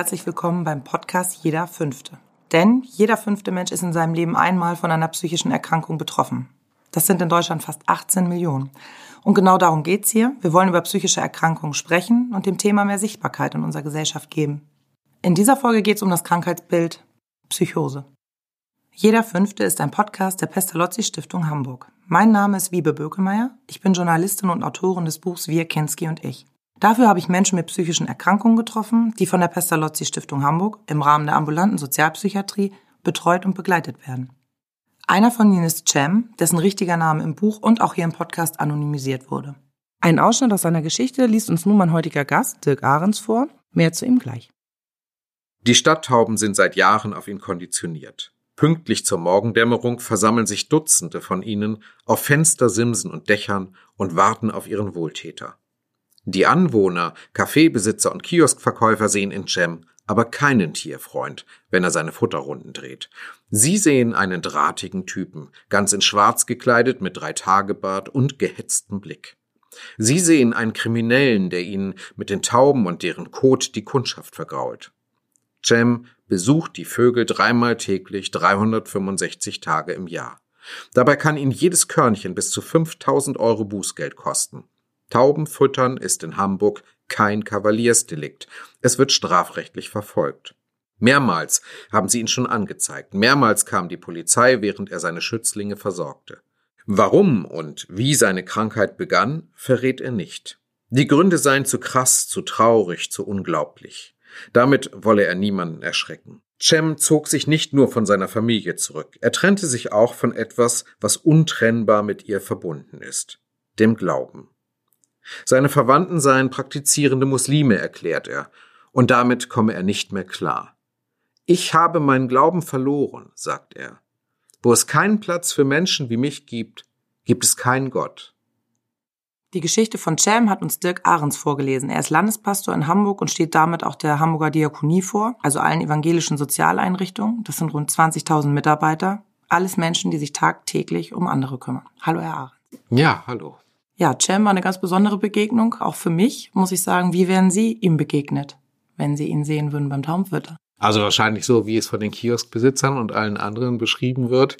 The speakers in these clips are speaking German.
Herzlich willkommen beim Podcast Jeder Fünfte. Denn jeder fünfte Mensch ist in seinem Leben einmal von einer psychischen Erkrankung betroffen. Das sind in Deutschland fast 18 Millionen. Und genau darum geht's hier. Wir wollen über psychische Erkrankungen sprechen und dem Thema mehr Sichtbarkeit in unserer Gesellschaft geben. In dieser Folge geht's um das Krankheitsbild Psychose. Jeder Fünfte ist ein Podcast der Pestalozzi Stiftung Hamburg. Mein Name ist Wiebe Bökemeyer. Ich bin Journalistin und Autorin des Buchs Wir, Kinski und ich. Dafür habe ich Menschen mit psychischen Erkrankungen getroffen, die von der Pestalozzi Stiftung Hamburg im Rahmen der ambulanten Sozialpsychiatrie betreut und begleitet werden. Einer von ihnen ist Cem, dessen richtiger Name im Buch und auch hier im Podcast anonymisiert wurde. Ein Ausschnitt aus seiner Geschichte liest uns nun mein heutiger Gast, Dirk Ahrens, vor. Mehr zu ihm gleich. Die Stadttauben sind seit Jahren auf ihn konditioniert. Pünktlich zur Morgendämmerung versammeln sich Dutzende von ihnen auf Fenstersimsen und Dächern und warten auf ihren Wohltäter. Die Anwohner, Kaffeebesitzer und Kioskverkäufer sehen in Cem aber keinen Tierfreund, wenn er seine Futterrunden dreht. Sie sehen einen drahtigen Typen, ganz in Schwarz gekleidet, mit drei Tagebart und gehetztem Blick. Sie sehen einen Kriminellen, der ihnen mit den Tauben und deren Kot die Kundschaft vergrault. Cem besucht die Vögel dreimal täglich, 365 Tage im Jahr. Dabei kann ihn jedes Körnchen bis zu 5000 Euro Bußgeld kosten. Tauben füttern ist in Hamburg kein Kavaliersdelikt. Es wird strafrechtlich verfolgt. Mehrmals haben sie ihn schon angezeigt. Mehrmals kam die Polizei, während er seine Schützlinge versorgte. Warum und wie seine Krankheit begann, verrät er nicht. Die Gründe seien zu krass, zu traurig, zu unglaublich. Damit wolle er niemanden erschrecken. Cem zog sich nicht nur von seiner Familie zurück, er trennte sich auch von etwas, was untrennbar mit ihr verbunden ist, dem Glauben. Seine Verwandten seien praktizierende Muslime, erklärt er, und damit komme er nicht mehr klar. Ich habe meinen Glauben verloren, sagt er. Wo es keinen Platz für Menschen wie mich gibt, gibt es keinen Gott. Die Geschichte von Cem hat uns Dirk Ahrens vorgelesen. Er ist Landespastor in Hamburg und steht damit auch der Hamburger Diakonie vor, also allen evangelischen Sozialeinrichtungen. Das sind rund 20.000 Mitarbeiter. Alles Menschen, die sich tagtäglich um andere kümmern. Hallo, Herr Ahrens. Ja, hallo. Ja, Cem war eine ganz besondere Begegnung, auch für mich, muss ich sagen. Wie wären Sie ihm begegnet, wenn Sie ihn sehen würden beim Taumfütter? Also wahrscheinlich so, wie es von den Kioskbesitzern und allen anderen beschrieben wird.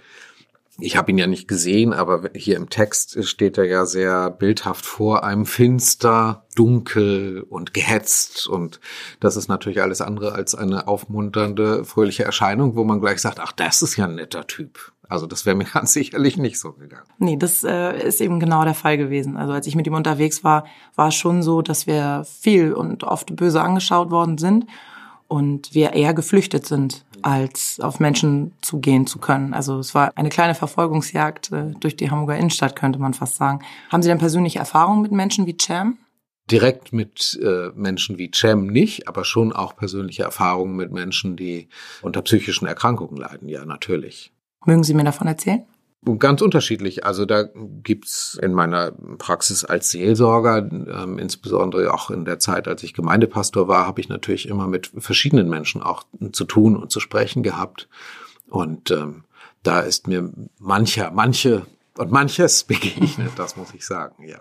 Ich habe ihn ja nicht gesehen, aber hier im Text steht er ja sehr bildhaft vor einem finster, dunkel und gehetzt. Und das ist natürlich alles andere als eine aufmunternde, fröhliche Erscheinung, wo man gleich sagt, ach, das ist ja ein netter Typ. Also das wäre mir ganz sicherlich nicht so gegangen. Nee, das äh, ist eben genau der Fall gewesen. Also als ich mit ihm unterwegs war, war es schon so, dass wir viel und oft böse angeschaut worden sind und wir eher geflüchtet sind, als auf Menschen zugehen zu können. Also es war eine kleine Verfolgungsjagd äh, durch die Hamburger Innenstadt, könnte man fast sagen. Haben Sie denn persönliche Erfahrungen mit Menschen wie Cham? direkt mit äh, Menschen wie Cem nicht, aber schon auch persönliche Erfahrungen mit Menschen, die unter psychischen Erkrankungen leiden, ja, natürlich. Mögen Sie mir davon erzählen? Ganz unterschiedlich. Also da gibt's in meiner Praxis als Seelsorger, ähm, insbesondere auch in der Zeit, als ich Gemeindepastor war, habe ich natürlich immer mit verschiedenen Menschen auch zu tun und zu sprechen gehabt. Und ähm, da ist mir mancher, manche und manches begegnet, das muss ich sagen, ja.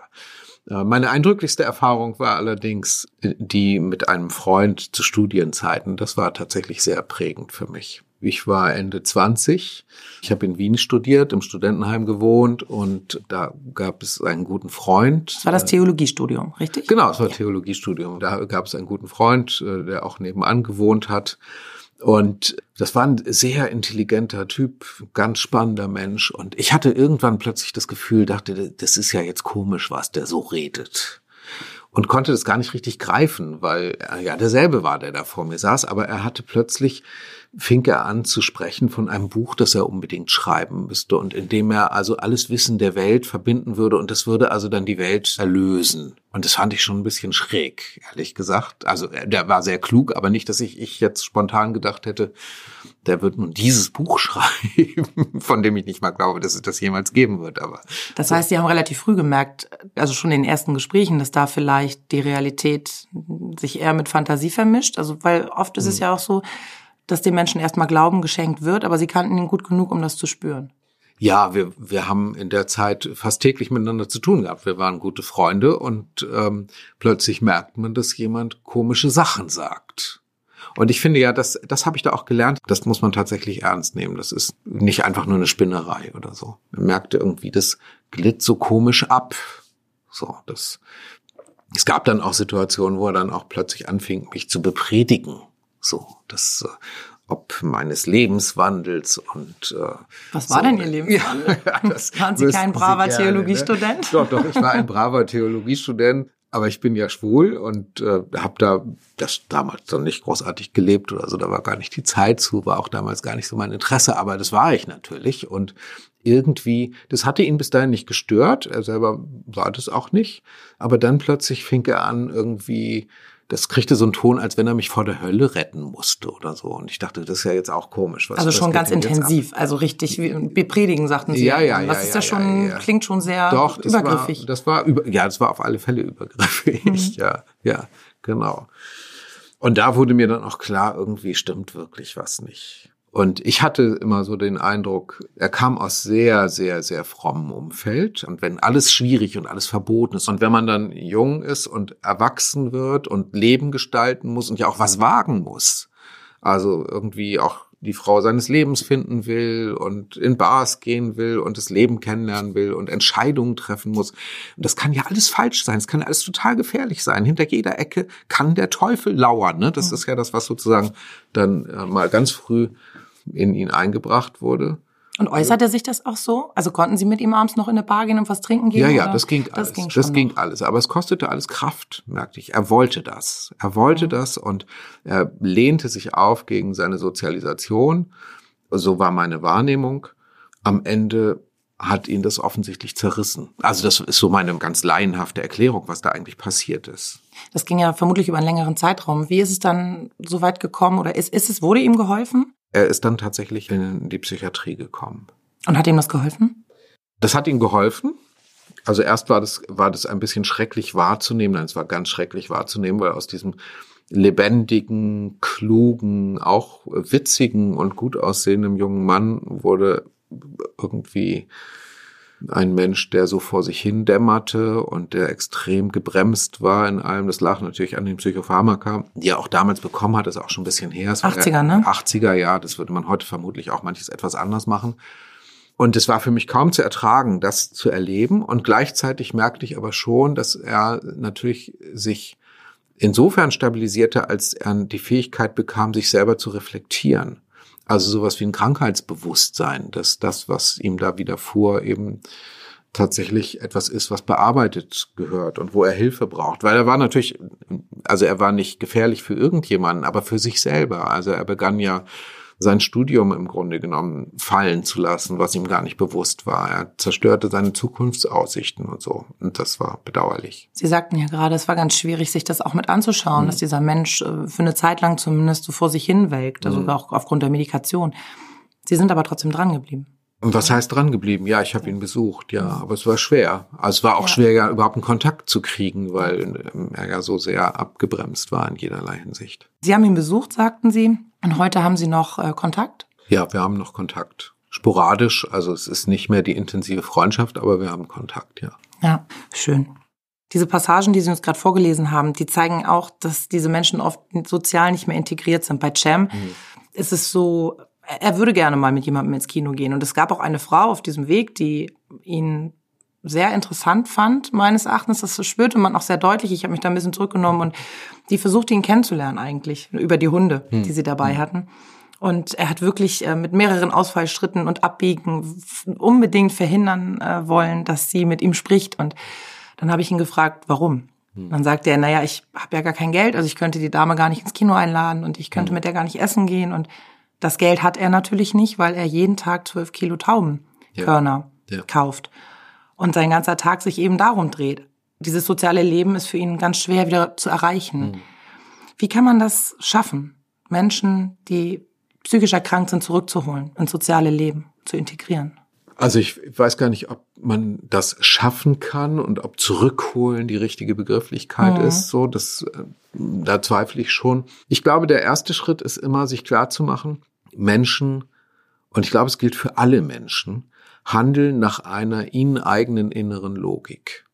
Äh, meine eindrücklichste Erfahrung war allerdings die mit einem Freund zu Studienzeiten. Das war tatsächlich sehr prägend für mich. Ich war Ende 20. Ich habe in Wien studiert, im Studentenheim gewohnt und da gab es einen guten Freund. Das war das Theologiestudium, richtig? Genau, es war ja. Theologiestudium. Da gab es einen guten Freund, äh, der auch nebenan gewohnt hat. Und das war ein sehr intelligenter Typ, ganz spannender Mensch. Und ich hatte irgendwann plötzlich das Gefühl, dachte, das ist ja jetzt komisch, was der so redet. Und konnte das gar nicht richtig greifen, weil er ja derselbe war, der da vor mir saß. Aber er hatte plötzlich fing er an zu sprechen von einem Buch, das er unbedingt schreiben müsste und in dem er also alles Wissen der Welt verbinden würde und das würde also dann die Welt erlösen. Und das fand ich schon ein bisschen schräg, ehrlich gesagt. Also der war sehr klug, aber nicht, dass ich, ich jetzt spontan gedacht hätte, der wird nun dieses Buch schreiben, von dem ich nicht mal glaube, dass es das jemals geben wird. Aber das heißt, Sie haben relativ früh gemerkt, also schon in den ersten Gesprächen, dass da vielleicht die Realität sich eher mit Fantasie vermischt. Also weil oft ist es hm. ja auch so, dass den Menschen erstmal Glauben geschenkt wird, aber sie kannten ihn gut genug, um das zu spüren. Ja, wir, wir haben in der Zeit fast täglich miteinander zu tun gehabt. Wir waren gute Freunde und ähm, plötzlich merkt man, dass jemand komische Sachen sagt. Und ich finde ja, das, das habe ich da auch gelernt. Das muss man tatsächlich ernst nehmen. Das ist nicht einfach nur eine Spinnerei oder so. Man merkte irgendwie, das glitt so komisch ab. So, das, es gab dann auch Situationen, wo er dann auch plötzlich anfing, mich zu bepredigen. So, das, äh, ob meines Lebenswandels und äh, was war so. denn Ihr Lebenswandel? Ja, das Waren Sie kein braver gerne, ne? Theologiestudent? Ne? Doch, doch, ich war ein braver Theologiestudent, aber ich bin ja schwul und äh, habe da das damals dann nicht großartig gelebt oder so, da war gar nicht die Zeit zu, war auch damals gar nicht so mein Interesse, aber das war ich natürlich und irgendwie, das hatte ihn bis dahin nicht gestört, er selber war das auch nicht, aber dann plötzlich fing er an irgendwie das kriegte so einen Ton, als wenn er mich vor der Hölle retten musste oder so. Und ich dachte, das ist ja jetzt auch komisch. Was, also schon ganz intensiv, also richtig wie bepredigen, sagten Sie. Ja, ja, ja. Das ist ja, ja schon, ja, ja. klingt schon sehr Doch, das übergriffig. War, das war über, ja, das war auf alle Fälle übergriffig. Mhm. Ja, ja, genau. Und da wurde mir dann auch klar, irgendwie stimmt wirklich was nicht. Und ich hatte immer so den Eindruck, er kam aus sehr, sehr, sehr frommem Umfeld. Und wenn alles schwierig und alles verboten ist und wenn man dann jung ist und erwachsen wird und Leben gestalten muss und ja auch was wagen muss, also irgendwie auch die Frau seines Lebens finden will und in Bars gehen will und das Leben kennenlernen will und Entscheidungen treffen muss. Und das kann ja alles falsch sein. Es kann alles total gefährlich sein. Hinter jeder Ecke kann der Teufel lauern. Ne? Das ist ja das, was sozusagen dann äh, mal ganz früh in ihn eingebracht wurde. Und äußerte sich das auch so? Also konnten Sie mit ihm abends noch in eine Bar gehen und was trinken gehen? Ja, ja, oder? das ging alles. Das ging, das ging alles. Aber es kostete alles Kraft, merkte ich. Er wollte das. Er wollte mhm. das und er lehnte sich auf gegen seine Sozialisation. So war meine Wahrnehmung. Am Ende hat ihn das offensichtlich zerrissen. Also das ist so meine ganz laienhafte Erklärung, was da eigentlich passiert ist. Das ging ja vermutlich über einen längeren Zeitraum. Wie ist es dann so weit gekommen oder ist, ist es, wurde ihm geholfen? Er ist dann tatsächlich in die Psychiatrie gekommen. Und hat ihm das geholfen? Das hat ihm geholfen. Also erst war das, war das ein bisschen schrecklich wahrzunehmen. Nein, es war ganz schrecklich wahrzunehmen, weil aus diesem lebendigen, klugen, auch witzigen und gut aussehenden jungen Mann wurde irgendwie ein Mensch, der so vor sich hin dämmerte und der extrem gebremst war in allem. Das lag natürlich an den Psychopharmaka, die er auch damals bekommen hat, ist auch schon ein bisschen her. 80er, ne? 80er, ja. Das würde man heute vermutlich auch manches etwas anders machen. Und es war für mich kaum zu ertragen, das zu erleben. Und gleichzeitig merkte ich aber schon, dass er natürlich sich insofern stabilisierte, als er die Fähigkeit bekam, sich selber zu reflektieren. Also sowas wie ein Krankheitsbewusstsein, dass das, was ihm da widerfuhr, eben tatsächlich etwas ist, was bearbeitet gehört und wo er Hilfe braucht. Weil er war natürlich, also er war nicht gefährlich für irgendjemanden, aber für sich selber. Also er begann ja sein Studium im Grunde genommen fallen zu lassen, was ihm gar nicht bewusst war. Er zerstörte seine Zukunftsaussichten und so. Und das war bedauerlich. Sie sagten ja gerade, es war ganz schwierig, sich das auch mit anzuschauen, mhm. dass dieser Mensch äh, für eine Zeit lang zumindest so vor sich hinwelkt, also mhm. auch aufgrund der Medikation. Sie sind aber trotzdem dran geblieben. Und was heißt dran geblieben? Ja, ich habe ihn besucht, ja, aber es war schwer. Also es war auch ja. schwer, ja, überhaupt einen Kontakt zu kriegen, weil ähm, er ja so sehr abgebremst war in jederlei Hinsicht. Sie haben ihn besucht, sagten Sie. Und heute haben Sie noch äh, Kontakt? Ja, wir haben noch Kontakt. Sporadisch, also es ist nicht mehr die intensive Freundschaft, aber wir haben Kontakt, ja. Ja, schön. Diese Passagen, die Sie uns gerade vorgelesen haben, die zeigen auch, dass diese Menschen oft sozial nicht mehr integriert sind. Bei Cem mhm. ist es so, er würde gerne mal mit jemandem ins Kino gehen. Und es gab auch eine Frau auf diesem Weg, die ihn sehr interessant fand, meines Erachtens. Das spürte man auch sehr deutlich. Ich habe mich da ein bisschen zurückgenommen und die versuchte ihn kennenzulernen eigentlich über die Hunde, hm. die sie dabei hm. hatten. Und er hat wirklich äh, mit mehreren Ausfallschritten und Abbiegen unbedingt verhindern äh, wollen, dass sie mit ihm spricht. Und dann habe ich ihn gefragt, warum. Hm. Dann sagte er, naja, ich habe ja gar kein Geld, also ich könnte die Dame gar nicht ins Kino einladen und ich könnte hm. mit der gar nicht essen gehen. Und das Geld hat er natürlich nicht, weil er jeden Tag zwölf Kilo Taubenkörner ja. Ja. kauft und sein ganzer Tag sich eben darum dreht. Dieses soziale Leben ist für ihn ganz schwer wieder zu erreichen. Mhm. Wie kann man das schaffen, Menschen, die psychisch erkrankt sind, zurückzuholen, ins soziale Leben zu integrieren? Also ich weiß gar nicht, ob man das schaffen kann und ob zurückholen die richtige Begrifflichkeit mhm. ist. So, das, äh, da zweifle ich schon. Ich glaube, der erste Schritt ist immer, sich klar zu machen, Menschen, und ich glaube, es gilt für alle Menschen, handeln nach einer ihnen eigenen inneren Logik.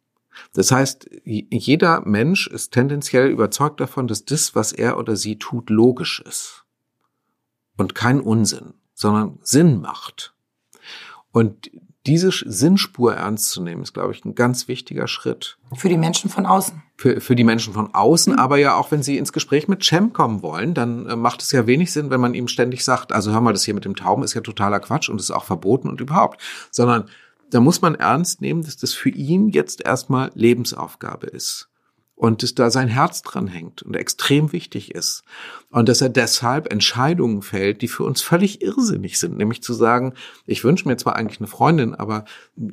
Das heißt, jeder Mensch ist tendenziell überzeugt davon, dass das, was er oder sie tut, logisch ist. Und kein Unsinn, sondern Sinn macht. Und diese Sinnspur ernst zu nehmen, ist, glaube ich, ein ganz wichtiger Schritt. Für die Menschen von außen. Für, für die Menschen von außen, mhm. aber ja auch, wenn sie ins Gespräch mit Cem kommen wollen, dann äh, macht es ja wenig Sinn, wenn man ihm ständig sagt, also hör mal, das hier mit dem Tauben ist ja totaler Quatsch und ist auch verboten und überhaupt. Sondern da muss man ernst nehmen, dass das für ihn jetzt erstmal Lebensaufgabe ist und dass da sein Herz dran hängt und extrem wichtig ist. Und dass er deshalb Entscheidungen fällt, die für uns völlig irrsinnig sind, nämlich zu sagen, ich wünsche mir zwar eigentlich eine Freundin, aber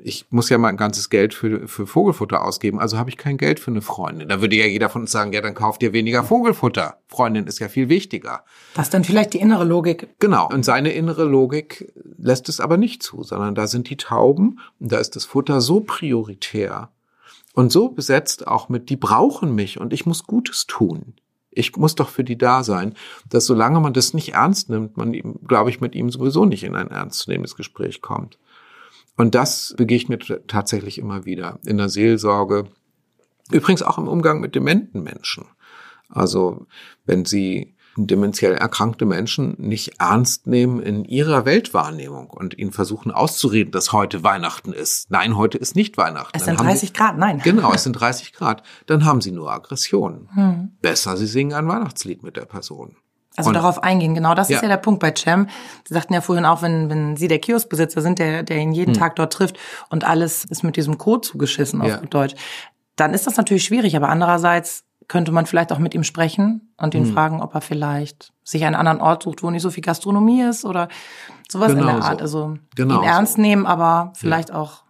ich muss ja mal ein ganzes Geld für, für Vogelfutter ausgeben, also habe ich kein Geld für eine Freundin. Da würde ja jeder von uns sagen, ja, dann kauft ihr weniger Vogelfutter. Freundin ist ja viel wichtiger. Das ist dann vielleicht die innere Logik. Genau. Und seine innere Logik lässt es aber nicht zu, sondern da sind die Tauben und da ist das Futter so prioritär, und so besetzt auch mit, die brauchen mich und ich muss Gutes tun. Ich muss doch für die da sein, dass solange man das nicht ernst nimmt, man, glaube ich, mit ihm sowieso nicht in ein ernstzunehmendes Gespräch kommt. Und das begegnet tatsächlich immer wieder in der Seelsorge. Übrigens auch im Umgang mit dementen Menschen. Also, wenn Sie dementiell erkrankte Menschen nicht ernst nehmen in ihrer Weltwahrnehmung und ihnen versuchen auszureden, dass heute Weihnachten ist. Nein, heute ist nicht Weihnachten. Es sind 30 sie, Grad, nein. Genau, es sind 30 Grad. Dann haben sie nur Aggressionen. Hm. Besser, sie singen ein Weihnachtslied mit der Person. Also und, darauf eingehen, genau das ja. ist ja der Punkt bei Cem. Sie sagten ja vorhin auch, wenn, wenn Sie der Kioskbesitzer sind, der, der ihn jeden hm. Tag dort trifft und alles ist mit diesem Code zugeschissen auf ja. Deutsch, dann ist das natürlich schwierig, aber andererseits könnte man vielleicht auch mit ihm sprechen und ihn hm. fragen, ob er vielleicht sich einen anderen Ort sucht, wo nicht so viel Gastronomie ist oder sowas genau in der Art. So. Also genau ihn ernst nehmen, aber vielleicht ja. auch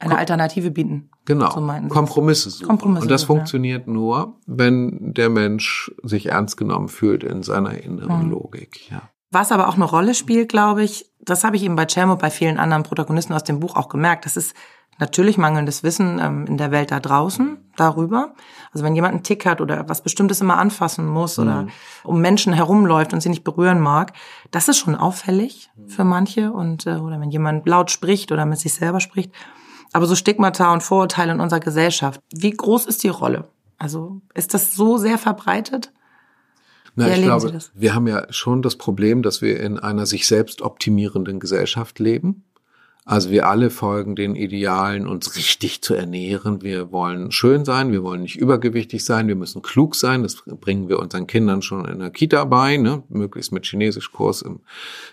eine Kom Alternative bieten. Genau. So Kompromisse suchen. Kompromisse und das suchen, funktioniert ja. nur, wenn der Mensch sich ernst genommen fühlt in seiner inneren hm. Logik. Ja. Was aber auch eine Rolle spielt, glaube ich, das habe ich eben bei Cem und bei vielen anderen Protagonisten aus dem Buch auch gemerkt, das ist natürlich mangelndes Wissen ähm, in der Welt da draußen darüber. Also wenn jemand einen Tick hat oder was Bestimmtes immer anfassen muss oder mhm. um Menschen herumläuft und sie nicht berühren mag, das ist schon auffällig für manche und äh, oder wenn jemand laut spricht oder mit sich selber spricht. Aber so Stigmata und Vorurteile in unserer Gesellschaft, wie groß ist die Rolle? Also ist das so sehr verbreitet? Na, ich glaube, wir haben ja schon das Problem, dass wir in einer sich selbst optimierenden Gesellschaft leben. Also wir alle folgen den Idealen, uns richtig zu ernähren. Wir wollen schön sein, wir wollen nicht übergewichtig sein, wir müssen klug sein. Das bringen wir unseren Kindern schon in der Kita bei, ne? möglichst mit Chinesischkurs im,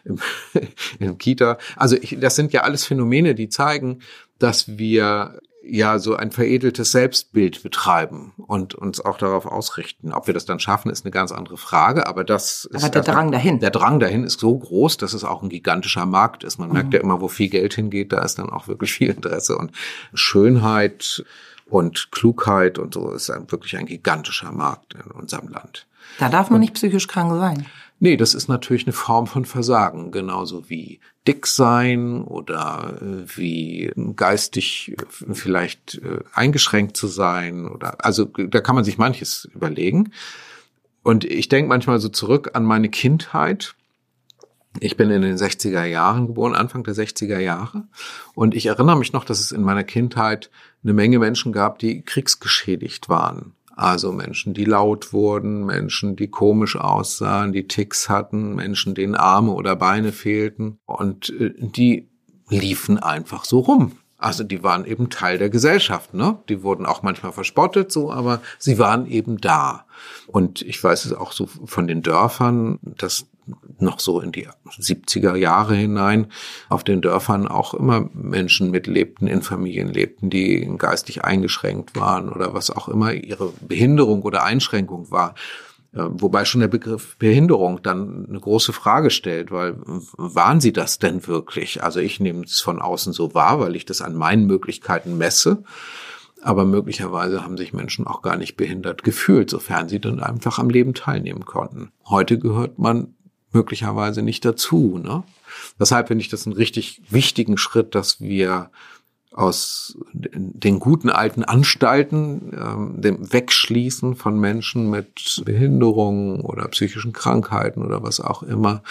im, im Kita. Also ich, das sind ja alles Phänomene, die zeigen, dass wir ja so ein veredeltes Selbstbild betreiben und uns auch darauf ausrichten. Ob wir das dann schaffen, ist eine ganz andere Frage, aber das aber ist der Drang dahin. Der Drang dahin ist so groß, dass es auch ein gigantischer Markt ist. Man mhm. merkt ja immer, wo viel Geld hingeht, da ist dann auch wirklich viel Interesse und Schönheit und Klugheit und so ist ein, wirklich ein gigantischer Markt in unserem Land. Da darf man und, nicht psychisch krank sein. Nee, das ist natürlich eine Form von Versagen, genauso wie dick sein oder äh, wie geistig äh, vielleicht äh, eingeschränkt zu sein oder also da kann man sich manches überlegen. Und ich denke manchmal so zurück an meine Kindheit. Ich bin in den 60er Jahren geboren, Anfang der 60er Jahre. Und ich erinnere mich noch, dass es in meiner Kindheit eine Menge Menschen gab, die kriegsgeschädigt waren. Also Menschen, die laut wurden, Menschen, die komisch aussahen, die Ticks hatten, Menschen, denen Arme oder Beine fehlten. Und äh, die liefen einfach so rum. Also die waren eben Teil der Gesellschaft, ne? Die wurden auch manchmal verspottet, so, aber sie waren eben da. Und ich weiß es auch so von den Dörfern, dass noch so in die 70er Jahre hinein auf den Dörfern auch immer Menschen mitlebten, in Familien lebten, die geistig eingeschränkt waren oder was auch immer ihre Behinderung oder Einschränkung war. Äh, wobei schon der Begriff Behinderung dann eine große Frage stellt, weil waren sie das denn wirklich? Also ich nehme es von außen so wahr, weil ich das an meinen Möglichkeiten messe. Aber möglicherweise haben sich Menschen auch gar nicht behindert gefühlt, sofern sie dann einfach am Leben teilnehmen konnten. Heute gehört man möglicherweise nicht dazu. Ne? Deshalb finde ich das einen richtig wichtigen Schritt, dass wir aus den guten alten Anstalten, ähm, dem Wegschließen von Menschen mit Behinderungen oder psychischen Krankheiten oder was auch immer,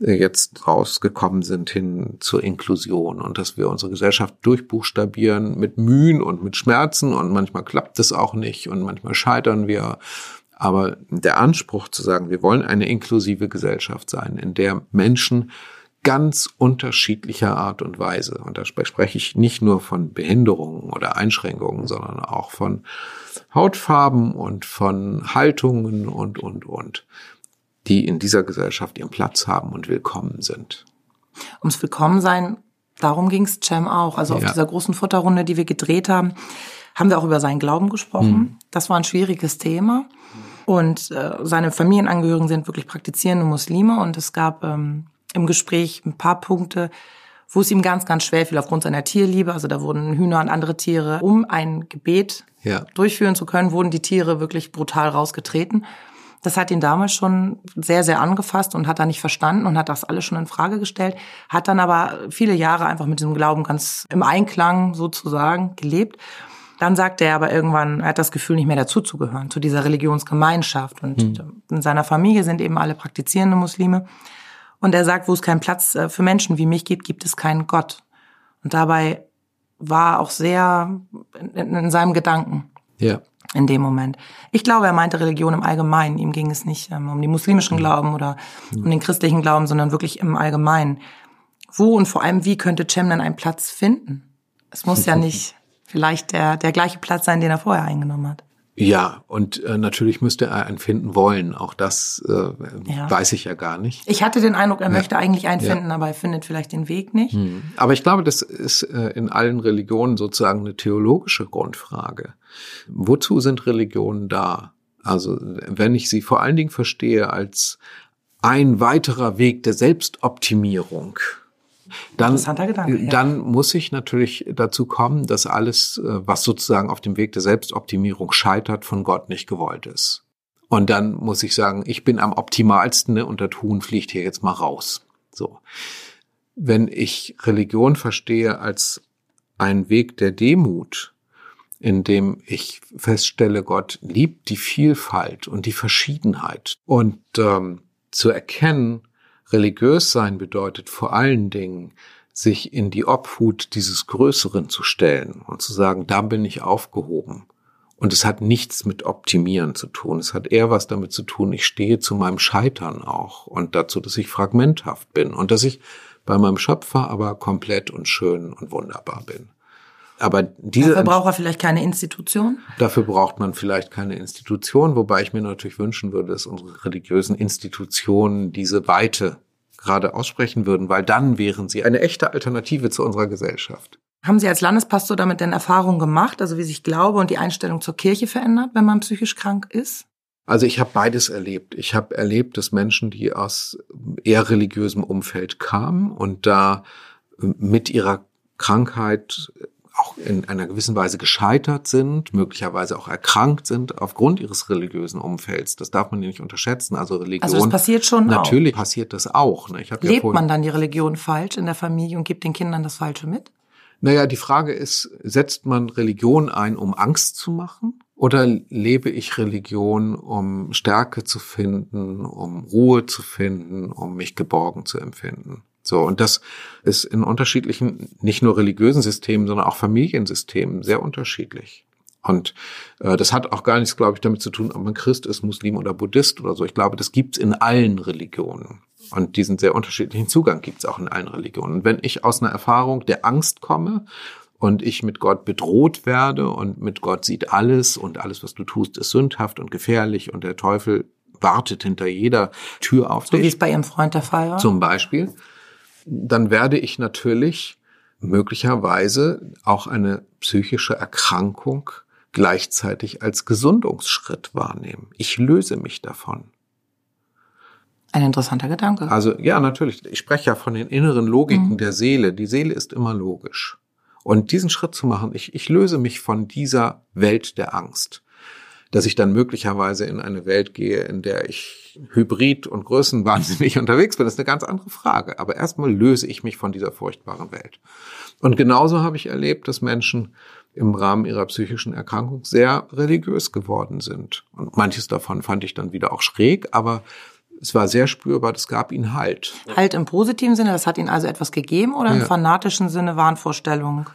äh, jetzt rausgekommen sind hin zur Inklusion und dass wir unsere Gesellschaft durchbuchstabieren mit Mühen und mit Schmerzen und manchmal klappt es auch nicht und manchmal scheitern wir. Aber der Anspruch zu sagen, wir wollen eine inklusive Gesellschaft sein, in der Menschen ganz unterschiedlicher Art und Weise. Und da spreche ich nicht nur von Behinderungen oder Einschränkungen, sondern auch von Hautfarben und von Haltungen und, und, und, die in dieser Gesellschaft ihren Platz haben und willkommen sind. Ums Willkommensein, darum ging es Cem auch. Also auf ja. dieser großen Futterrunde, die wir gedreht haben, haben wir auch über seinen Glauben gesprochen. Hm. Das war ein schwieriges Thema. Und äh, seine Familienangehörigen sind wirklich praktizierende Muslime und es gab ähm, im Gespräch ein paar Punkte, wo es ihm ganz, ganz schwer fiel aufgrund seiner Tierliebe. Also da wurden Hühner und andere Tiere, um ein Gebet ja. durchführen zu können, wurden die Tiere wirklich brutal rausgetreten. Das hat ihn damals schon sehr, sehr angefasst und hat da nicht verstanden und hat das alles schon in Frage gestellt, hat dann aber viele Jahre einfach mit diesem Glauben ganz im Einklang sozusagen gelebt. Dann sagte er aber irgendwann, er hat das Gefühl, nicht mehr dazuzugehören, zu dieser Religionsgemeinschaft. Und mhm. in seiner Familie sind eben alle praktizierende Muslime. Und er sagt, wo es keinen Platz äh, für Menschen wie mich gibt, gibt es keinen Gott. Und dabei war auch sehr in, in seinem Gedanken. Ja. In dem Moment. Ich glaube, er meinte Religion im Allgemeinen. Ihm ging es nicht ähm, um die muslimischen Glauben oder um den christlichen Glauben, sondern wirklich im Allgemeinen. Wo und vor allem wie könnte Cem denn einen Platz finden? Es muss ja nicht vielleicht der, der gleiche Platz sein, den er vorher eingenommen hat. Ja, und äh, natürlich müsste er einen finden wollen. Auch das äh, ja. weiß ich ja gar nicht. Ich hatte den Eindruck, er ja. möchte eigentlich einen finden, ja. aber er findet vielleicht den Weg nicht. Hm. Aber ich glaube, das ist äh, in allen Religionen sozusagen eine theologische Grundfrage. Wozu sind Religionen da? Also wenn ich sie vor allen Dingen verstehe als ein weiterer Weg der Selbstoptimierung, dann, Gedanke, dann ja. muss ich natürlich dazu kommen, dass alles, äh, was sozusagen auf dem Weg der Selbstoptimierung scheitert, von Gott nicht gewollt ist. Und dann muss ich sagen, ich bin am optimalsten ne, und der Huhn fliegt hier jetzt mal raus. So. Wenn ich Religion verstehe als ein Weg der Demut, in dem ich feststelle, Gott liebt die Vielfalt und die Verschiedenheit und ähm, zu erkennen, Religiös sein bedeutet vor allen Dingen, sich in die Obhut dieses Größeren zu stellen und zu sagen, da bin ich aufgehoben. Und es hat nichts mit Optimieren zu tun. Es hat eher was damit zu tun, ich stehe zu meinem Scheitern auch und dazu, dass ich fragmenthaft bin und dass ich bei meinem Schöpfer aber komplett und schön und wunderbar bin. Aber diese dafür braucht er vielleicht keine Institution? Dafür braucht man vielleicht keine Institution, wobei ich mir natürlich wünschen würde, dass unsere religiösen Institutionen diese Weite gerade aussprechen würden, weil dann wären sie eine echte Alternative zu unserer Gesellschaft. Haben Sie als Landespastor damit denn Erfahrungen gemacht, also wie sich Glaube und die Einstellung zur Kirche verändert, wenn man psychisch krank ist? Also ich habe beides erlebt. Ich habe erlebt, dass Menschen, die aus eher religiösem Umfeld kamen und da mit ihrer Krankheit auch in einer gewissen Weise gescheitert sind, möglicherweise auch erkrankt sind aufgrund ihres religiösen Umfelds. Das darf man nicht unterschätzen. Also Religion. Also das passiert schon Natürlich auch. passiert das auch. Ne? Lebt ja man dann die Religion falsch in der Familie und gibt den Kindern das Falsche mit? Naja, die Frage ist, setzt man Religion ein, um Angst zu machen? Oder lebe ich Religion, um Stärke zu finden, um Ruhe zu finden, um mich geborgen zu empfinden? So, und das ist in unterschiedlichen, nicht nur religiösen Systemen, sondern auch Familiensystemen sehr unterschiedlich. Und äh, das hat auch gar nichts, glaube ich, damit zu tun, ob man Christ ist, Muslim oder Buddhist oder so. Ich glaube, das gibt's in allen Religionen. Und diesen sehr unterschiedlichen Zugang gibt's auch in allen Religionen. Und wenn ich aus einer Erfahrung der Angst komme und ich mit Gott bedroht werde und mit Gott sieht alles und alles, was du tust, ist sündhaft und gefährlich und der Teufel wartet hinter jeder Tür auf so dich. So wie es bei Ihrem Freund der Fall war? Zum Beispiel dann werde ich natürlich möglicherweise auch eine psychische Erkrankung gleichzeitig als Gesundungsschritt wahrnehmen. Ich löse mich davon. Ein interessanter Gedanke. Also ja, natürlich. Ich spreche ja von den inneren Logiken mhm. der Seele. Die Seele ist immer logisch. Und diesen Schritt zu machen, ich, ich löse mich von dieser Welt der Angst. Dass ich dann möglicherweise in eine Welt gehe, in der ich hybrid und größenwahnsinnig unterwegs bin, das ist eine ganz andere Frage. Aber erstmal löse ich mich von dieser furchtbaren Welt. Und genauso habe ich erlebt, dass Menschen im Rahmen ihrer psychischen Erkrankung sehr religiös geworden sind. Und manches davon fand ich dann wieder auch schräg, aber es war sehr spürbar, es gab ihnen Halt. Halt im positiven Sinne, das hat ihnen also etwas gegeben oder im ja. fanatischen Sinne Wahnvorstellung?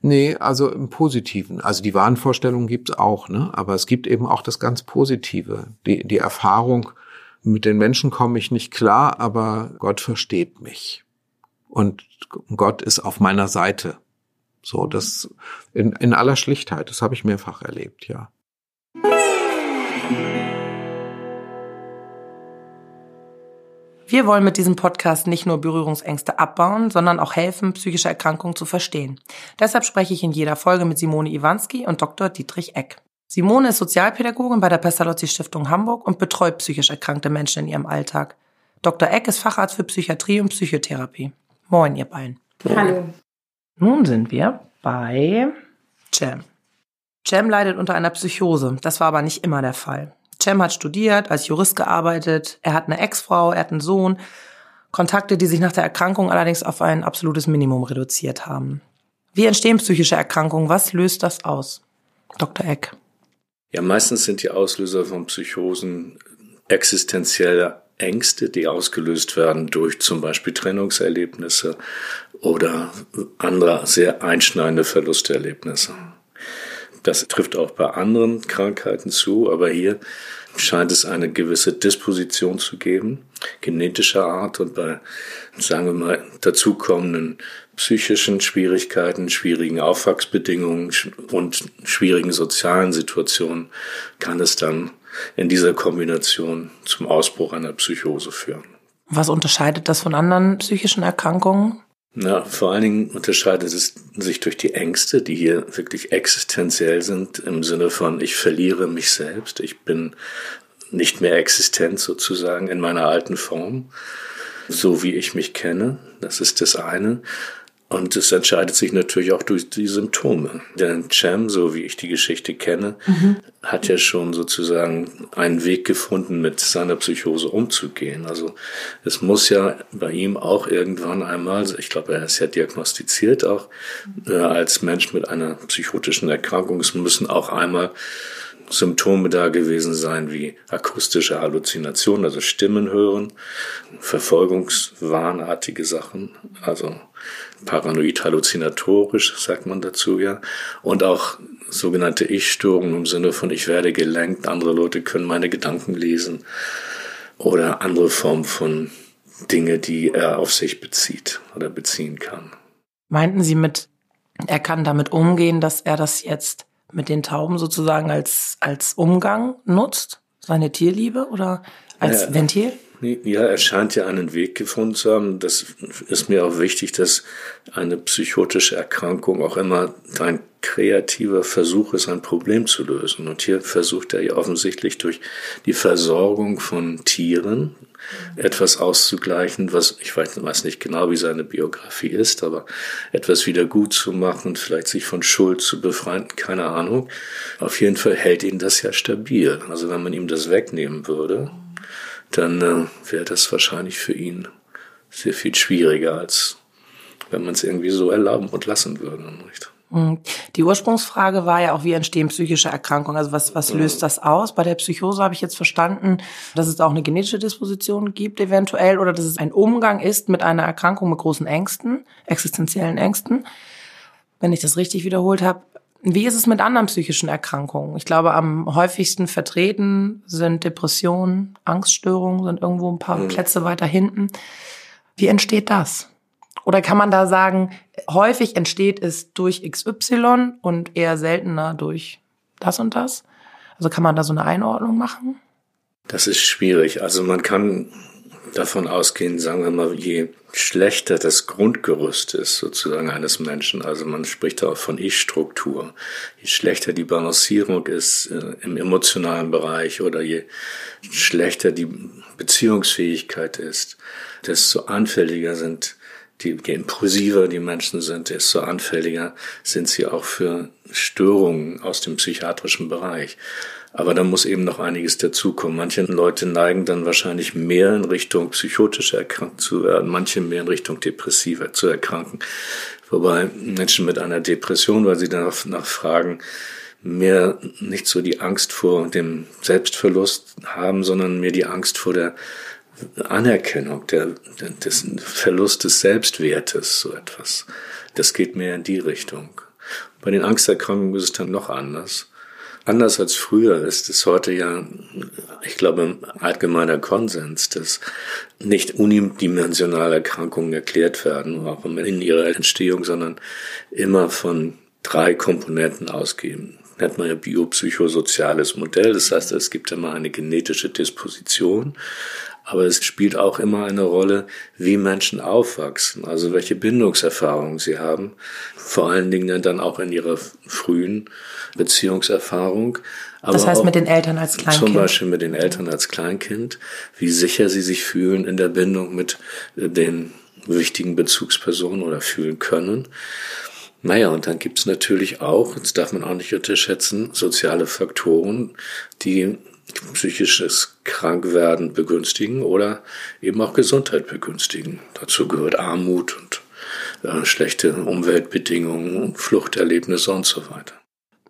Nee, also im Positiven. Also die Wahnvorstellung gibt's auch, ne? Aber es gibt eben auch das ganz Positive. Die, die Erfahrung, mit den Menschen komme ich nicht klar, aber Gott versteht mich. Und Gott ist auf meiner Seite. So, das in, in aller Schlichtheit, das habe ich mehrfach erlebt, ja. Wir wollen mit diesem Podcast nicht nur Berührungsängste abbauen, sondern auch helfen, psychische Erkrankungen zu verstehen. Deshalb spreche ich in jeder Folge mit Simone Iwanski und Dr. Dietrich Eck. Simone ist Sozialpädagogin bei der Pestalozzi Stiftung Hamburg und betreut psychisch erkrankte Menschen in ihrem Alltag. Dr. Eck ist Facharzt für Psychiatrie und Psychotherapie. Moin, ihr beiden. Hallo. Nun sind wir bei Cem. Cem leidet unter einer Psychose. Das war aber nicht immer der Fall. Cem hat studiert, als Jurist gearbeitet, er hat eine Ex-Frau, er hat einen Sohn. Kontakte, die sich nach der Erkrankung allerdings auf ein absolutes Minimum reduziert haben. Wie entstehen psychische Erkrankungen? Was löst das aus? Dr. Eck. Ja, meistens sind die Auslöser von Psychosen existenzielle Ängste, die ausgelöst werden durch zum Beispiel Trennungserlebnisse oder andere sehr einschneidende Verlusterlebnisse. Das trifft auch bei anderen Krankheiten zu, aber hier scheint es eine gewisse Disposition zu geben, genetischer Art und bei, sagen wir mal, dazukommenden psychischen Schwierigkeiten, schwierigen Aufwachsbedingungen und schwierigen sozialen Situationen kann es dann in dieser Kombination zum Ausbruch einer Psychose führen. Was unterscheidet das von anderen psychischen Erkrankungen? Na, vor allen Dingen unterscheidet es sich durch die Ängste, die hier wirklich existenziell sind, im Sinne von, ich verliere mich selbst, ich bin nicht mehr existent sozusagen in meiner alten Form, so wie ich mich kenne. Das ist das eine. Und es entscheidet sich natürlich auch durch die Symptome. Denn Cem, so wie ich die Geschichte kenne, mhm. hat ja schon sozusagen einen Weg gefunden, mit seiner Psychose umzugehen. Also es muss ja bei ihm auch irgendwann einmal, ich glaube, er ist ja diagnostiziert auch äh, als Mensch mit einer psychotischen Erkrankung, es müssen auch einmal Symptome da gewesen sein wie akustische Halluzinationen, also Stimmen hören, Verfolgungswahnartige Sachen, also paranoid halluzinatorisch, sagt man dazu ja, und auch sogenannte Ich-Störungen im Sinne von ich werde gelenkt, andere Leute können meine Gedanken lesen oder andere Formen von Dinge, die er auf sich bezieht oder beziehen kann. Meinten Sie mit, er kann damit umgehen, dass er das jetzt mit den Tauben sozusagen als, als Umgang nutzt? Seine Tierliebe oder als ja, Ventil? Ja, er scheint ja einen Weg gefunden zu haben. Das ist mir auch wichtig, dass eine psychotische Erkrankung auch immer ein kreativer Versuch ist, ein Problem zu lösen. Und hier versucht er ja offensichtlich durch die Versorgung von Tieren etwas auszugleichen, was ich weiß, weiß nicht genau, wie seine Biografie ist, aber etwas wieder gut zu machen, vielleicht sich von Schuld zu befreien, keine Ahnung. Auf jeden Fall hält ihn das ja stabil. Also wenn man ihm das wegnehmen würde, dann äh, wäre das wahrscheinlich für ihn sehr viel schwieriger, als wenn man es irgendwie so erlauben und lassen würde. Nicht? Mhm. Die Ursprungsfrage war ja auch, wie entstehen psychische Erkrankungen? Also was, was löst das aus? Bei der Psychose habe ich jetzt verstanden, dass es auch eine genetische Disposition gibt eventuell oder dass es ein Umgang ist mit einer Erkrankung mit großen Ängsten, existenziellen Ängsten. Wenn ich das richtig wiederholt habe, wie ist es mit anderen psychischen Erkrankungen? Ich glaube, am häufigsten vertreten sind Depressionen, Angststörungen, sind irgendwo ein paar mhm. Plätze weiter hinten. Wie entsteht das? Oder kann man da sagen, häufig entsteht es durch XY und eher seltener durch das und das? Also kann man da so eine Einordnung machen? Das ist schwierig. Also man kann davon ausgehen, sagen wir mal, je schlechter das Grundgerüst ist sozusagen eines Menschen, also man spricht auch von Ich-Struktur, je schlechter die Balancierung ist äh, im emotionalen Bereich oder je schlechter die Beziehungsfähigkeit ist, desto anfälliger sind die, je impulsiver die Menschen sind, desto anfälliger sind sie auch für Störungen aus dem psychiatrischen Bereich. Aber da muss eben noch einiges dazukommen. Manche Leute neigen dann wahrscheinlich mehr in Richtung psychotischer erkrankt zu werden, manche mehr in Richtung depressiver zu erkranken. Wobei Menschen mit einer Depression, weil sie danach fragen, mehr nicht so die Angst vor dem Selbstverlust haben, sondern mehr die Angst vor der Anerkennung, der, des Verlust des Selbstwertes, so etwas. Das geht mehr in die Richtung. Bei den Angsterkrankungen ist es dann noch anders. Anders als früher ist es heute ja, ich glaube, allgemeiner Konsens, dass nicht unidimensionale Erkrankungen erklärt werden, auch in ihrer Entstehung, sondern immer von drei Komponenten ausgehen. Nennt man ja biopsychosoziales Modell. Das heißt, es gibt immer eine genetische Disposition, aber es spielt auch immer eine Rolle, wie Menschen aufwachsen, also welche Bindungserfahrungen sie haben, vor allen Dingen dann auch in ihrer frühen Beziehungserfahrung. Aber das heißt mit den Eltern als Kleinkind? Zum Beispiel mit den Eltern als Kleinkind, wie sicher sie sich fühlen in der Bindung mit äh, den wichtigen Bezugspersonen oder fühlen können. Naja, und dann gibt's natürlich auch, das darf man auch nicht unterschätzen, soziale Faktoren, die psychisches Krankwerden begünstigen oder eben auch Gesundheit begünstigen. Dazu gehört Armut und äh, schlechte Umweltbedingungen und Fluchterlebnisse und so weiter.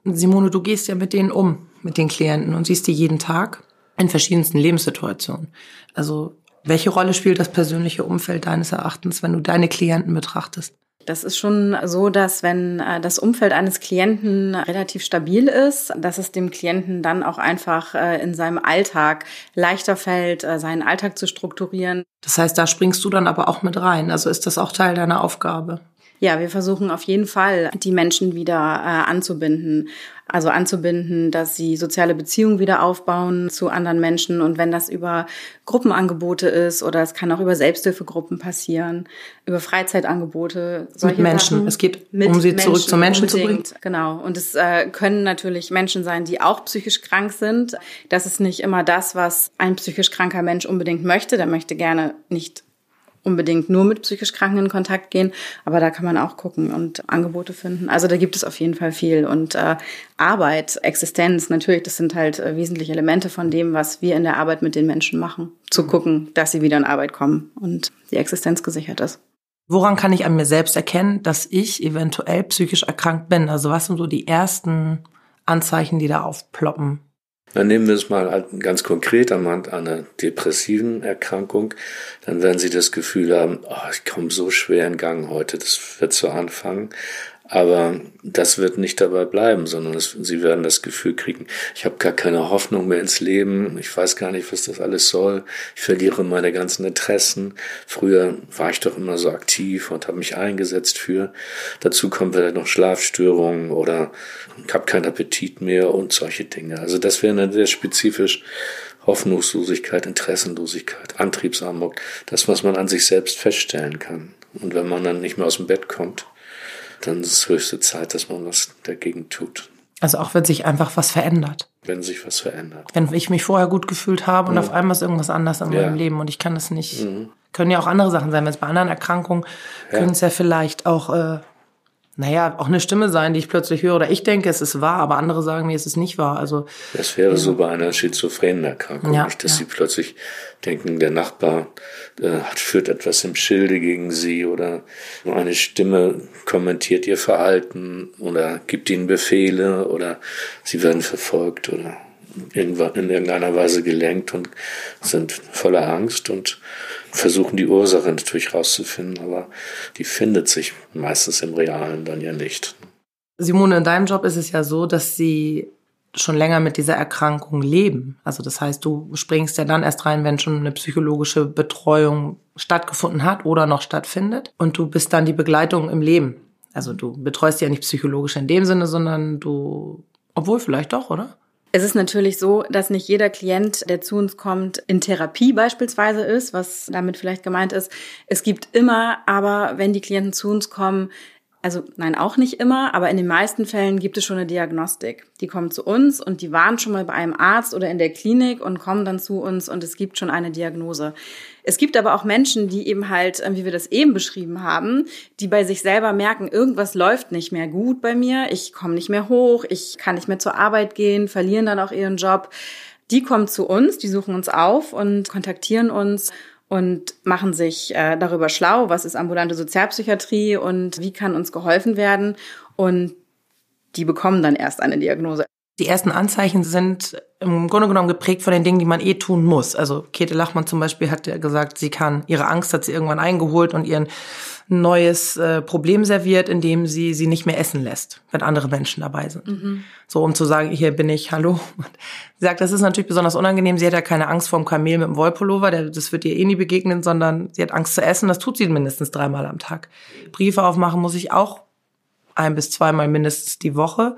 Simone, du gehst ja mit denen um, mit den Klienten und siehst die jeden Tag in verschiedensten Lebenssituationen. Also welche Rolle spielt das persönliche Umfeld deines Erachtens, wenn du deine Klienten betrachtest? Das ist schon so, dass wenn äh, das Umfeld eines Klienten relativ stabil ist, dass es dem Klienten dann auch einfach äh, in seinem Alltag leichter fällt, äh, seinen Alltag zu strukturieren. Das heißt, da springst du dann aber auch mit rein. Also ist das auch Teil deiner Aufgabe? Ja, wir versuchen auf jeden Fall, die Menschen wieder äh, anzubinden. Also anzubinden, dass sie soziale Beziehungen wieder aufbauen zu anderen Menschen. Und wenn das über Gruppenangebote ist oder es kann auch über Selbsthilfegruppen passieren, über Freizeitangebote. Solche mit Menschen. Sachen. Es geht mit um sie Menschen zurück zu Menschen unbedingt. zu bringen. Genau. Und es äh, können natürlich Menschen sein, die auch psychisch krank sind. Das ist nicht immer das, was ein psychisch kranker Mensch unbedingt möchte. Der möchte gerne nicht unbedingt nur mit psychisch Kranken in Kontakt gehen, aber da kann man auch gucken und Angebote finden. Also da gibt es auf jeden Fall viel. Und äh, Arbeit, Existenz, natürlich, das sind halt äh, wesentliche Elemente von dem, was wir in der Arbeit mit den Menschen machen. Zu gucken, dass sie wieder in Arbeit kommen und die Existenz gesichert ist. Woran kann ich an mir selbst erkennen, dass ich eventuell psychisch erkrankt bin? Also was sind so die ersten Anzeichen, die da aufploppen? Dann nehmen wir es mal ganz konkret anhand einer depressiven Erkrankung. Dann werden Sie das Gefühl haben, oh, ich komme so schwer in Gang heute, das wird so anfangen. Aber das wird nicht dabei bleiben, sondern es, sie werden das Gefühl kriegen, ich habe gar keine Hoffnung mehr ins Leben, ich weiß gar nicht, was das alles soll, ich verliere meine ganzen Interessen. Früher war ich doch immer so aktiv und habe mich eingesetzt für. Dazu kommen vielleicht noch Schlafstörungen oder ich habe keinen Appetit mehr und solche Dinge. Also das wäre dann sehr spezifisch Hoffnungslosigkeit, Interessenlosigkeit, Antriebsamok, das, was man an sich selbst feststellen kann. Und wenn man dann nicht mehr aus dem Bett kommt, dann ist es höchste Zeit, dass man was dagegen tut. Also auch wenn sich einfach was verändert. Wenn sich was verändert. Wenn ich mich vorher gut gefühlt habe und ja. auf einmal ist irgendwas anders in ja. meinem Leben und ich kann das nicht. Mhm. Können ja auch andere Sachen sein. Wenn es bei anderen Erkrankungen, ja. können es ja vielleicht auch äh, naja, auch eine Stimme sein, die ich plötzlich höre oder ich denke, es ist wahr, aber andere sagen mir, es ist nicht wahr. Also das wäre ja. so bei einer schizophrenen Erkrankung, ja, nicht, dass ja. sie plötzlich denken, der Nachbar äh, führt etwas im Schilde gegen sie oder eine Stimme kommentiert ihr Verhalten oder gibt ihnen Befehle oder sie werden verfolgt oder in irgendeiner Weise gelenkt und sind voller Angst und versuchen die Ursache natürlich rauszufinden, aber die findet sich meistens im Realen dann ja nicht. Simone, in deinem Job ist es ja so, dass sie schon länger mit dieser Erkrankung leben. Also das heißt, du springst ja dann erst rein, wenn schon eine psychologische Betreuung stattgefunden hat oder noch stattfindet. Und du bist dann die Begleitung im Leben. Also du betreust ja nicht psychologisch in dem Sinne, sondern du, obwohl vielleicht doch, oder? Es ist natürlich so, dass nicht jeder Klient, der zu uns kommt, in Therapie beispielsweise ist, was damit vielleicht gemeint ist. Es gibt immer, aber wenn die Klienten zu uns kommen, also nein, auch nicht immer, aber in den meisten Fällen gibt es schon eine Diagnostik. Die kommen zu uns und die waren schon mal bei einem Arzt oder in der Klinik und kommen dann zu uns und es gibt schon eine Diagnose. Es gibt aber auch Menschen, die eben halt, äh, wie wir das eben beschrieben haben, die bei sich selber merken, irgendwas läuft nicht mehr gut bei mir, ich komme nicht mehr hoch, ich kann nicht mehr zur Arbeit gehen, verlieren dann auch ihren Job. Die kommen zu uns, die suchen uns auf und kontaktieren uns und machen sich äh, darüber schlau, was ist ambulante Sozialpsychiatrie und wie kann uns geholfen werden. Und die bekommen dann erst eine Diagnose. Die ersten Anzeichen sind im Grunde genommen geprägt von den Dingen, die man eh tun muss. Also Käthe Lachmann zum Beispiel hat ja gesagt, sie kann, ihre Angst hat sie irgendwann eingeholt und ihren neues äh, Problem serviert, indem sie sie nicht mehr essen lässt, wenn andere Menschen dabei sind. Mhm. So, um zu sagen, hier bin ich, hallo. Und sie sagt, das ist natürlich besonders unangenehm. Sie hat ja keine Angst vor dem Kamel mit dem Wollpullover, der, das wird ihr eh nie begegnen, sondern sie hat Angst zu essen. Das tut sie mindestens dreimal am Tag. Briefe aufmachen muss ich auch ein bis zweimal mindestens die Woche.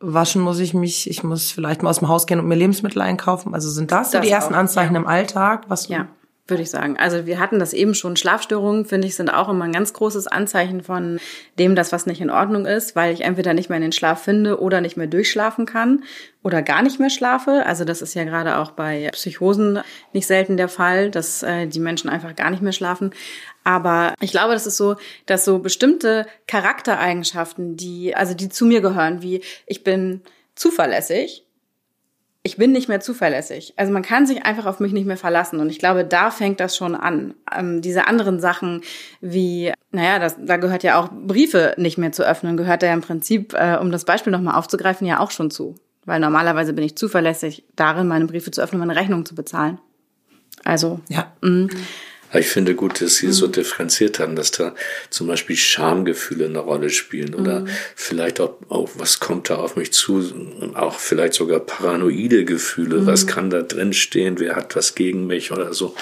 Waschen muss ich mich, ich muss vielleicht mal aus dem Haus gehen und mir Lebensmittel einkaufen. Also sind das, das so die ersten auch, Anzeichen ja. im Alltag, was ja würde ich sagen. Also wir hatten das eben schon. Schlafstörungen, finde ich, sind auch immer ein ganz großes Anzeichen von dem, dass was nicht in Ordnung ist, weil ich entweder nicht mehr in den Schlaf finde oder nicht mehr durchschlafen kann oder gar nicht mehr schlafe. Also das ist ja gerade auch bei Psychosen nicht selten der Fall, dass äh, die Menschen einfach gar nicht mehr schlafen. Aber ich glaube, das ist so, dass so bestimmte Charaktereigenschaften, die, also die zu mir gehören, wie ich bin zuverlässig, ich bin nicht mehr zuverlässig. Also man kann sich einfach auf mich nicht mehr verlassen. Und ich glaube, da fängt das schon an. Ähm, diese anderen Sachen wie, naja, das, da gehört ja auch Briefe nicht mehr zu öffnen, gehört ja im Prinzip, äh, um das Beispiel nochmal aufzugreifen, ja auch schon zu. Weil normalerweise bin ich zuverlässig darin, meine Briefe zu öffnen, meine Rechnung zu bezahlen. Also, ja. Mh. Ich finde gut, dass Sie so mhm. differenziert haben, dass da zum Beispiel Schamgefühle eine Rolle spielen oder mhm. vielleicht auch, auch, was kommt da auf mich zu, auch vielleicht sogar paranoide Gefühle, mhm. was kann da drin stehen, wer hat was gegen mich oder so.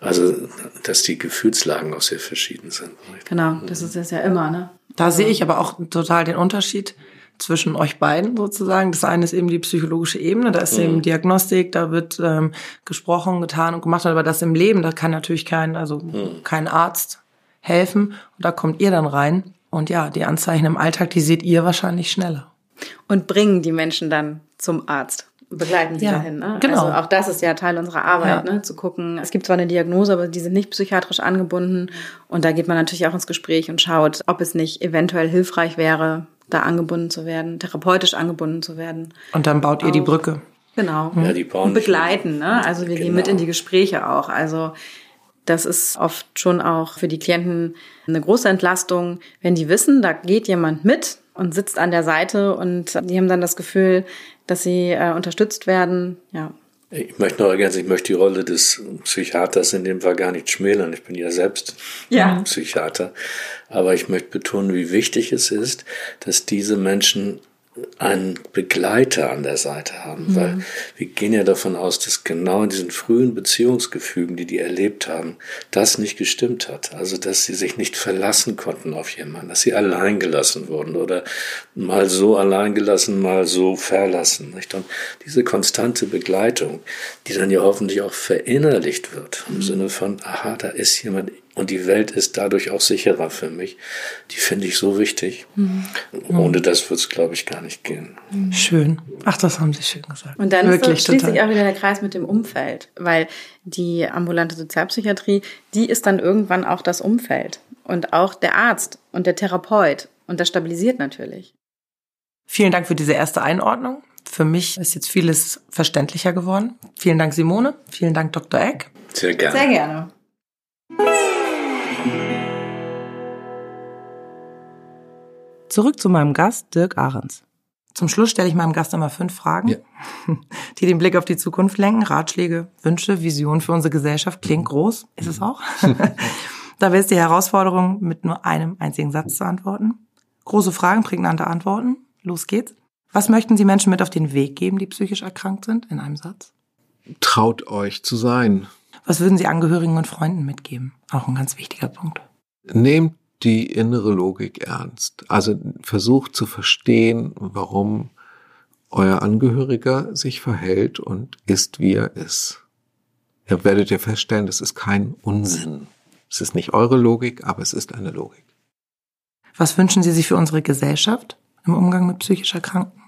Also, dass die Gefühlslagen auch sehr verschieden sind. Genau, das ist es ja immer, ne? Da sehe ich aber auch total den Unterschied zwischen euch beiden sozusagen. Das eine ist eben die psychologische Ebene, da ist mhm. eben Diagnostik, da wird ähm, gesprochen, getan und gemacht, aber das im Leben, da kann natürlich kein, also mhm. kein Arzt helfen und da kommt ihr dann rein und ja, die Anzeichen im Alltag, die seht ihr wahrscheinlich schneller. Und bringen die Menschen dann zum Arzt begleiten sie ja, dahin. Ne? Genau. Also auch das ist ja Teil unserer Arbeit, ja. ne? zu gucken. Es gibt zwar eine Diagnose, aber die sind nicht psychiatrisch angebunden. Und da geht man natürlich auch ins Gespräch und schaut, ob es nicht eventuell hilfreich wäre, da angebunden zu werden, therapeutisch angebunden zu werden. Und dann baut ihr auch, die Brücke. Genau. Ja, die bauen und begleiten, ne? Also wir genau. gehen mit in die Gespräche auch. Also das ist oft schon auch für die Klienten eine große Entlastung, wenn die wissen, da geht jemand mit und sitzt an der Seite und die haben dann das Gefühl, dass sie äh, unterstützt werden. Ja, ich möchte noch ergänzen, ich möchte die Rolle des Psychiaters in dem Fall gar nicht schmälern. Ich bin ja selbst ja. Psychiater. Aber ich möchte betonen, wie wichtig es ist, dass diese Menschen einen Begleiter an der Seite haben, mhm. weil wir gehen ja davon aus, dass genau in diesen frühen Beziehungsgefügen, die die erlebt haben, das nicht gestimmt hat. Also, dass sie sich nicht verlassen konnten auf jemanden, dass sie allein gelassen wurden oder mal so allein gelassen, mal so verlassen. Nicht? Und diese konstante Begleitung, die dann ja hoffentlich auch verinnerlicht wird, im mhm. Sinne von, aha, da ist jemand, und die Welt ist dadurch auch sicherer für mich. Die finde ich so wichtig. Mhm. Ohne das wird es, glaube ich, gar nicht gehen. Schön. Ach, das haben Sie schön gesagt. Und dann Wirklich, ist so, schließt sich auch wieder der Kreis mit dem Umfeld, weil die ambulante Sozialpsychiatrie, die ist dann irgendwann auch das Umfeld und auch der Arzt und der Therapeut. Und das stabilisiert natürlich. Vielen Dank für diese erste Einordnung. Für mich ist jetzt vieles verständlicher geworden. Vielen Dank, Simone. Vielen Dank, Dr. Eck. Sehr gerne. Sehr gerne. Zurück zu meinem Gast, Dirk Ahrens. Zum Schluss stelle ich meinem Gast immer fünf Fragen, ja. die den Blick auf die Zukunft lenken. Ratschläge, Wünsche, Visionen für unsere Gesellschaft. Klingt groß, ist es auch. da wäre es die Herausforderung, mit nur einem einzigen Satz zu antworten. Große Fragen, prägnante Antworten. Los geht's. Was möchten Sie Menschen mit auf den Weg geben, die psychisch erkrankt sind, in einem Satz? Traut euch zu sein. Was würden Sie Angehörigen und Freunden mitgeben? Auch ein ganz wichtiger Punkt. Nehmt die innere Logik ernst. Also versucht zu verstehen, warum euer Angehöriger sich verhält und ist, wie er ist. Ihr werdet ja feststellen, das ist kein Unsinn. Es ist nicht eure Logik, aber es ist eine Logik. Was wünschen Sie sich für unsere Gesellschaft im Umgang mit psychisch Erkrankten?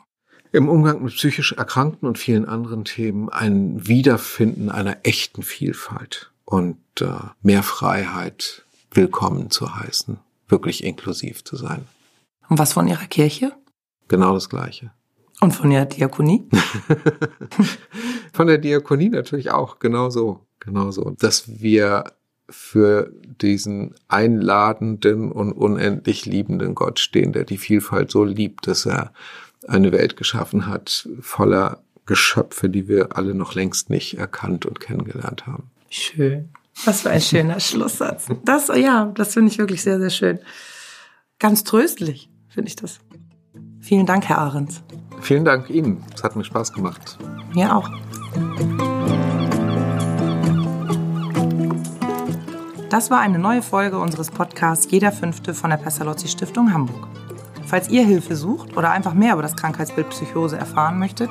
Im Umgang mit psychisch Erkrankten und vielen anderen Themen ein Wiederfinden einer echten Vielfalt und äh, mehr Freiheit willkommen zu heißen, wirklich inklusiv zu sein. Und was von Ihrer Kirche? Genau das Gleiche. Und von der Diakonie? von der Diakonie natürlich auch, genauso, genauso. Dass wir für diesen einladenden und unendlich liebenden Gott stehen, der die Vielfalt so liebt, dass er eine Welt geschaffen hat, voller Geschöpfe, die wir alle noch längst nicht erkannt und kennengelernt haben. Schön. Was für ein schöner Schlusssatz. Das, ja, das finde ich wirklich sehr, sehr schön. Ganz tröstlich finde ich das. Vielen Dank, Herr Ahrens. Vielen Dank Ihnen. Es hat mir Spaß gemacht. Mir auch. Das war eine neue Folge unseres Podcasts Jeder Fünfte von der Pestalozzi Stiftung Hamburg. Falls ihr Hilfe sucht oder einfach mehr über das Krankheitsbild Psychose erfahren möchtet,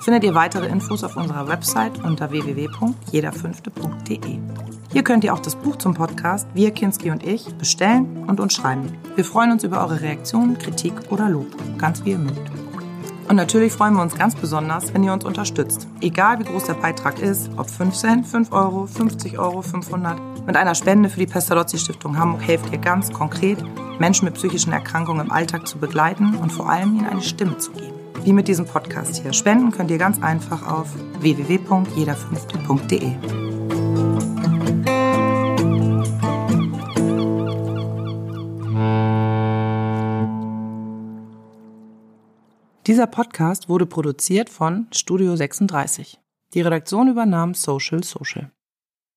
findet ihr weitere Infos auf unserer Website unter www.jederfünfte.de. Hier könnt ihr auch das Buch zum Podcast Wir, Kinski und ich bestellen und uns schreiben. Wir freuen uns über eure Reaktionen, Kritik oder Lob, ganz wie ihr mögt. Und natürlich freuen wir uns ganz besonders, wenn ihr uns unterstützt. Egal wie groß der Beitrag ist, ob 5 Cent, 5 Euro, 50 Euro, 500. Mit einer Spende für die Pestalozzi Stiftung Hamburg helft ihr ganz konkret, Menschen mit psychischen Erkrankungen im Alltag zu begleiten und vor allem ihnen eine Stimme zu geben. Wie mit diesem Podcast hier. Spenden könnt ihr ganz einfach auf www.jederfünfte.de. Dieser Podcast wurde produziert von Studio 36. Die Redaktion übernahm Social Social.